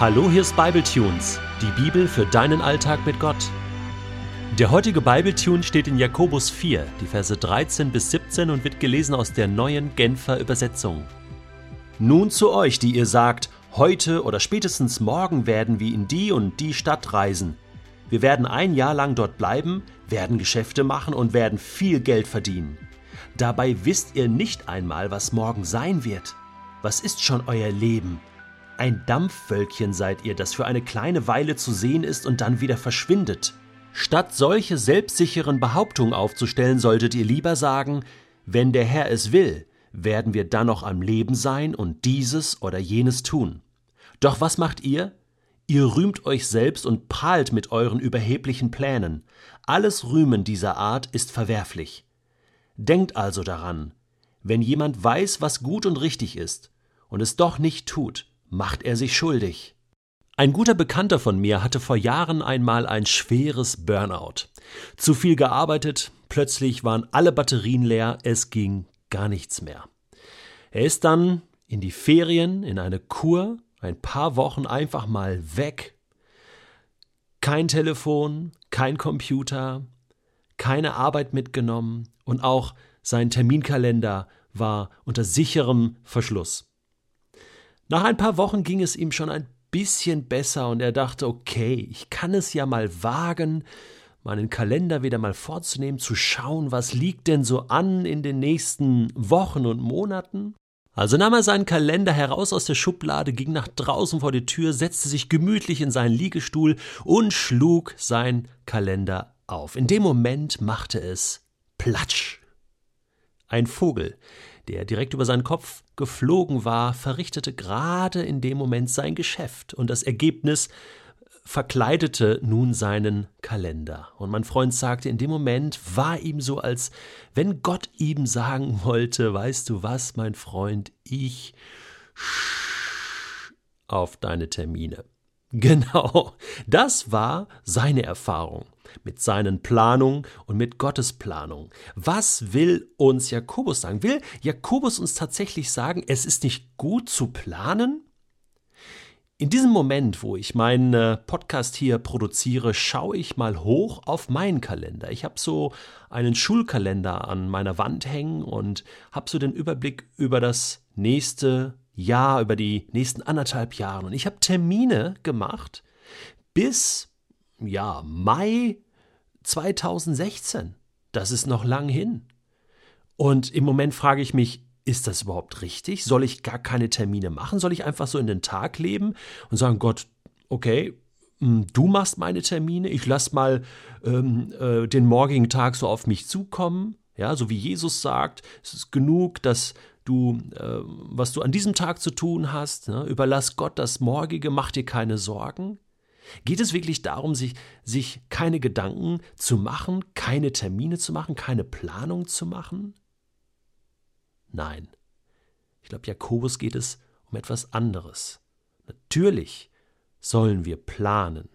Hallo, hier ist Bibletunes, die Bibel für deinen Alltag mit Gott. Der heutige Bibletune steht in Jakobus 4, die Verse 13 bis 17 und wird gelesen aus der neuen Genfer Übersetzung. Nun zu euch, die ihr sagt, heute oder spätestens morgen werden wir in die und die Stadt reisen. Wir werden ein Jahr lang dort bleiben, werden Geschäfte machen und werden viel Geld verdienen. Dabei wisst ihr nicht einmal, was morgen sein wird. Was ist schon euer Leben? Ein Dampfwölkchen seid ihr, das für eine kleine Weile zu sehen ist und dann wieder verschwindet. Statt solche selbstsicheren Behauptungen aufzustellen, solltet ihr lieber sagen, wenn der Herr es will, werden wir dann noch am Leben sein und dieses oder jenes tun. Doch was macht ihr? Ihr rühmt euch selbst und prahlt mit euren überheblichen Plänen. Alles Rühmen dieser Art ist verwerflich. Denkt also daran, wenn jemand weiß, was gut und richtig ist, und es doch nicht tut, macht er sich schuldig. Ein guter Bekannter von mir hatte vor Jahren einmal ein schweres Burnout. Zu viel gearbeitet, plötzlich waren alle Batterien leer, es ging gar nichts mehr. Er ist dann in die Ferien, in eine Kur, ein paar Wochen einfach mal weg. Kein Telefon, kein Computer, keine Arbeit mitgenommen und auch sein Terminkalender war unter sicherem Verschluss. Nach ein paar Wochen ging es ihm schon ein bisschen besser und er dachte, okay, ich kann es ja mal wagen, meinen Kalender wieder mal vorzunehmen, zu schauen, was liegt denn so an in den nächsten Wochen und Monaten. Also nahm er seinen Kalender heraus aus der Schublade, ging nach draußen vor die Tür, setzte sich gemütlich in seinen Liegestuhl und schlug sein Kalender auf. In dem Moment machte es Platsch. Ein Vogel, der direkt über seinen Kopf geflogen war, verrichtete gerade in dem Moment sein Geschäft, und das Ergebnis verkleidete nun seinen Kalender. Und mein Freund sagte, in dem Moment war ihm so, als wenn Gott ihm sagen wollte, weißt du was, mein Freund, ich auf deine Termine. Genau, das war seine Erfahrung mit seinen Planungen und mit Gottes Planung. Was will uns Jakobus sagen? Will Jakobus uns tatsächlich sagen, es ist nicht gut zu planen? In diesem Moment, wo ich meinen äh, Podcast hier produziere, schaue ich mal hoch auf meinen Kalender. Ich habe so einen Schulkalender an meiner Wand hängen und habe so den Überblick über das nächste Jahr, über die nächsten anderthalb Jahre. Und ich habe Termine gemacht bis ja, Mai 2016. Das ist noch lang hin. Und im Moment frage ich mich, ist das überhaupt richtig? Soll ich gar keine Termine machen? Soll ich einfach so in den Tag leben und sagen, Gott, okay, hm, du machst meine Termine, ich lass mal ähm, äh, den morgigen Tag so auf mich zukommen? Ja, so wie Jesus sagt, es ist genug, dass du, äh, was du an diesem Tag zu tun hast, ne? überlass Gott das Morgige, mach dir keine Sorgen. Geht es wirklich darum, sich, sich keine Gedanken zu machen, keine Termine zu machen, keine Planung zu machen? Nein. Ich glaube, Jakobus geht es um etwas anderes. Natürlich sollen wir planen.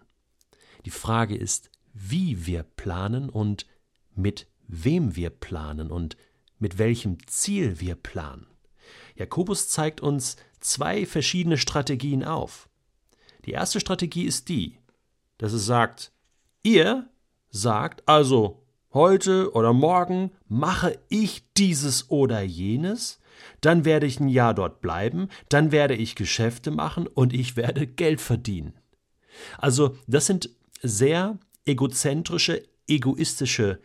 Die Frage ist, wie wir planen und mit wem wir planen und mit welchem Ziel wir planen. Jakobus zeigt uns zwei verschiedene Strategien auf. Die erste Strategie ist die, dass es sagt, ihr sagt also heute oder morgen mache ich dieses oder jenes, dann werde ich ein Jahr dort bleiben, dann werde ich Geschäfte machen und ich werde Geld verdienen. Also das sind sehr egozentrische, egoistische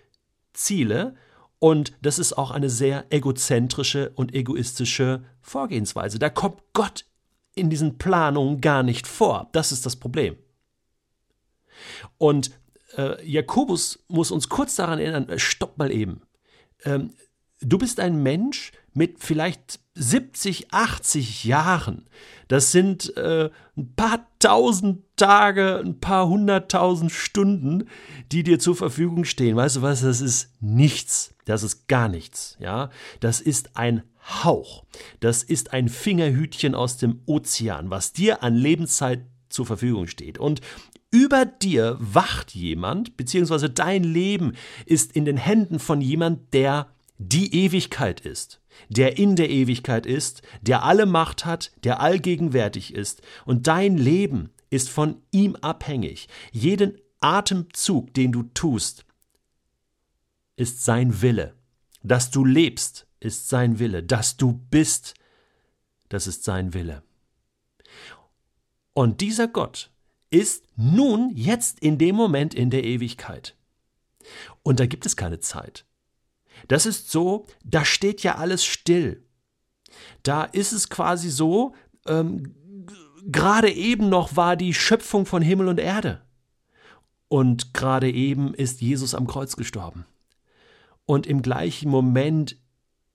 Ziele und das ist auch eine sehr egozentrische und egoistische Vorgehensweise. Da kommt Gott in diesen Planungen gar nicht vor. Das ist das Problem. Und äh, Jakobus muss uns kurz daran erinnern, äh, stopp mal eben. Ähm, du bist ein Mensch mit vielleicht 70, 80 Jahren. Das sind äh, ein paar tausend Tage, ein paar hunderttausend Stunden, die dir zur Verfügung stehen. Weißt du was? Das ist nichts. Das ist gar nichts. Ja, das ist ein Hauch. Das ist ein Fingerhütchen aus dem Ozean, was dir an Lebenszeit zur Verfügung steht. Und über dir wacht jemand, beziehungsweise dein Leben ist in den Händen von jemand, der die Ewigkeit ist. der in der Ewigkeit ist, der alle Macht hat, der allgegenwärtig ist, und dein Leben ist von ihm abhängig. Jeden Atemzug, den du tust, ist sein Wille. Dass du lebst, ist sein Wille. Dass du bist, das ist sein Wille. Und dieser Gott ist nun jetzt in dem Moment in der Ewigkeit. Und da gibt es keine Zeit. Das ist so, da steht ja alles still. Da ist es quasi so, ähm, gerade eben noch war die Schöpfung von Himmel und Erde. Und gerade eben ist Jesus am Kreuz gestorben. Und im gleichen Moment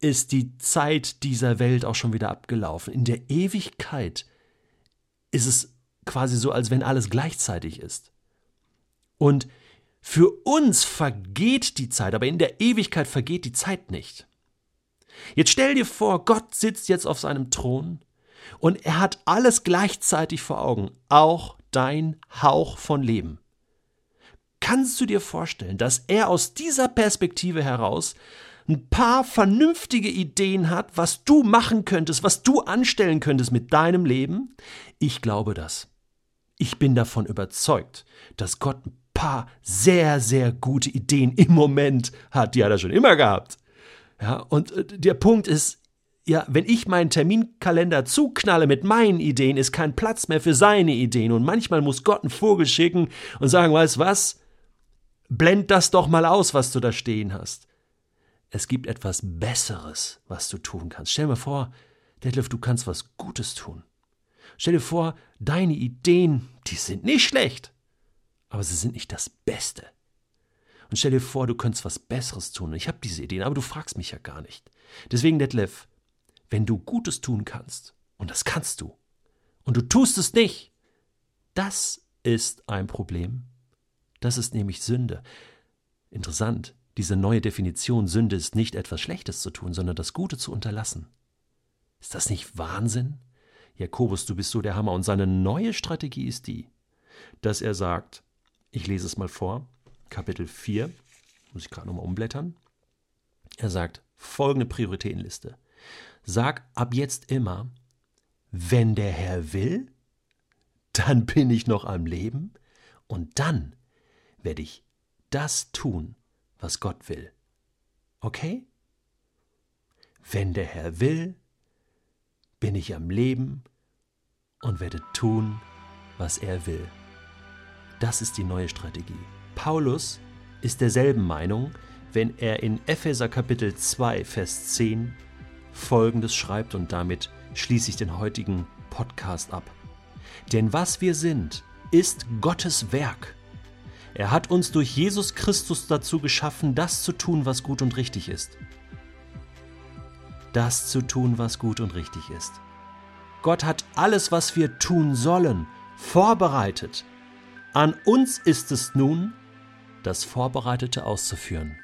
ist die Zeit dieser Welt auch schon wieder abgelaufen. In der Ewigkeit ist es quasi so, als wenn alles gleichzeitig ist. Und für uns vergeht die Zeit, aber in der Ewigkeit vergeht die Zeit nicht. Jetzt stell dir vor, Gott sitzt jetzt auf seinem Thron und er hat alles gleichzeitig vor Augen, auch dein Hauch von Leben. Kannst du dir vorstellen, dass er aus dieser Perspektive heraus ein paar vernünftige Ideen hat, was du machen könntest, was du anstellen könntest mit deinem Leben? Ich glaube das. Ich bin davon überzeugt, dass Gott ein paar sehr, sehr gute Ideen im Moment hat. Die hat er schon immer gehabt. Ja, und äh, der Punkt ist, ja, wenn ich meinen Terminkalender zuknalle mit meinen Ideen, ist kein Platz mehr für seine Ideen. Und manchmal muss Gott einen Vogel schicken und sagen, weißt was? Blend das doch mal aus, was du da stehen hast. Es gibt etwas Besseres, was du tun kannst. Stell dir vor, Detlef, du kannst was Gutes tun. Stell dir vor, deine Ideen, die sind nicht schlecht, aber sie sind nicht das Beste. Und stell dir vor, du könntest was Besseres tun. Ich habe diese Ideen, aber du fragst mich ja gar nicht. Deswegen, Detlef, wenn du Gutes tun kannst, und das kannst du, und du tust es nicht, das ist ein Problem. Das ist nämlich Sünde. Interessant, diese neue Definition Sünde ist nicht etwas Schlechtes zu tun, sondern das Gute zu unterlassen. Ist das nicht Wahnsinn? Jakobus, du bist so der Hammer. Und seine neue Strategie ist die, dass er sagt, ich lese es mal vor, Kapitel 4, muss ich gerade nochmal umblättern. Er sagt, folgende Prioritätenliste. Sag ab jetzt immer, wenn der Herr will, dann bin ich noch am Leben und dann werde ich das tun, was Gott will. Okay? Wenn der Herr will, bin ich am Leben und werde tun, was er will. Das ist die neue Strategie. Paulus ist derselben Meinung, wenn er in Epheser Kapitel 2, Vers 10 folgendes schreibt und damit schließe ich den heutigen Podcast ab. Denn was wir sind, ist Gottes Werk. Er hat uns durch Jesus Christus dazu geschaffen, das zu tun, was gut und richtig ist. Das zu tun, was gut und richtig ist. Gott hat alles, was wir tun sollen, vorbereitet. An uns ist es nun, das Vorbereitete auszuführen.